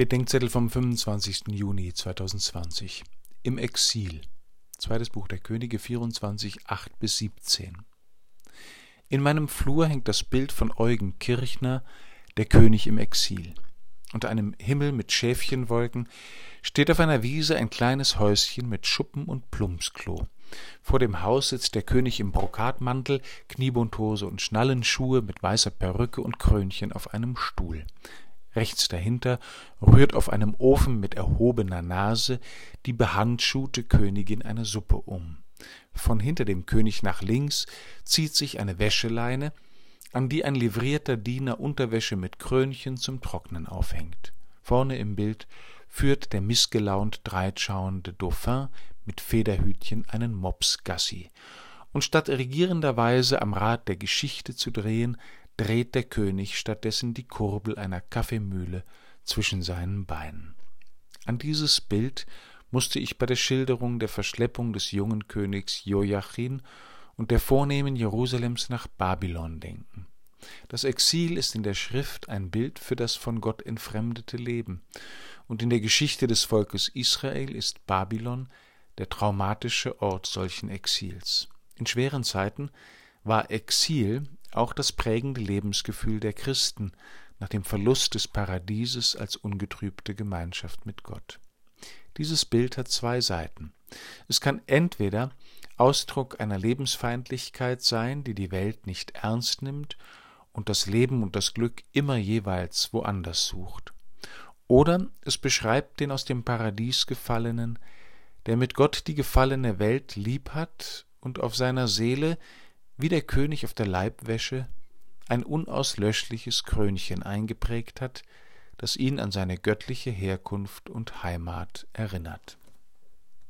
Bedenkzettel vom 25. Juni 2020. Im Exil. Zweites Buch der Könige 24, 8 bis 17. In meinem Flur hängt das Bild von Eugen Kirchner, der König im Exil. Unter einem Himmel mit Schäfchenwolken steht auf einer Wiese ein kleines Häuschen mit Schuppen und Plumpsklo. Vor dem Haus sitzt der König im Brokatmantel, Kniebundhose und Schnallenschuhe mit weißer Perücke und Krönchen auf einem Stuhl. Rechts dahinter rührt auf einem Ofen mit erhobener Nase die behandschuhte Königin eine Suppe um. Von hinter dem König nach links zieht sich eine Wäscheleine, an die ein livrierter Diener Unterwäsche mit Krönchen zum Trocknen aufhängt. Vorne im Bild führt der missgelaunt dreitschauende Dauphin mit Federhütchen einen Mops Gassi. Und statt regierenderweise am Rad der Geschichte zu drehen, dreht der König stattdessen die Kurbel einer Kaffeemühle zwischen seinen Beinen. An dieses Bild musste ich bei der Schilderung der Verschleppung des jungen Königs Joachim und der Vornehmen Jerusalems nach Babylon denken. Das Exil ist in der Schrift ein Bild für das von Gott entfremdete Leben, und in der Geschichte des Volkes Israel ist Babylon der traumatische Ort solchen Exils. In schweren Zeiten war Exil auch das prägende Lebensgefühl der Christen nach dem Verlust des Paradieses als ungetrübte Gemeinschaft mit Gott. Dieses Bild hat zwei Seiten. Es kann entweder Ausdruck einer Lebensfeindlichkeit sein, die die Welt nicht ernst nimmt und das Leben und das Glück immer jeweils woanders sucht. Oder es beschreibt den aus dem Paradies gefallenen, der mit Gott die gefallene Welt lieb hat und auf seiner Seele wie der König auf der Leibwäsche ein unauslöschliches Krönchen eingeprägt hat, das ihn an seine göttliche Herkunft und Heimat erinnert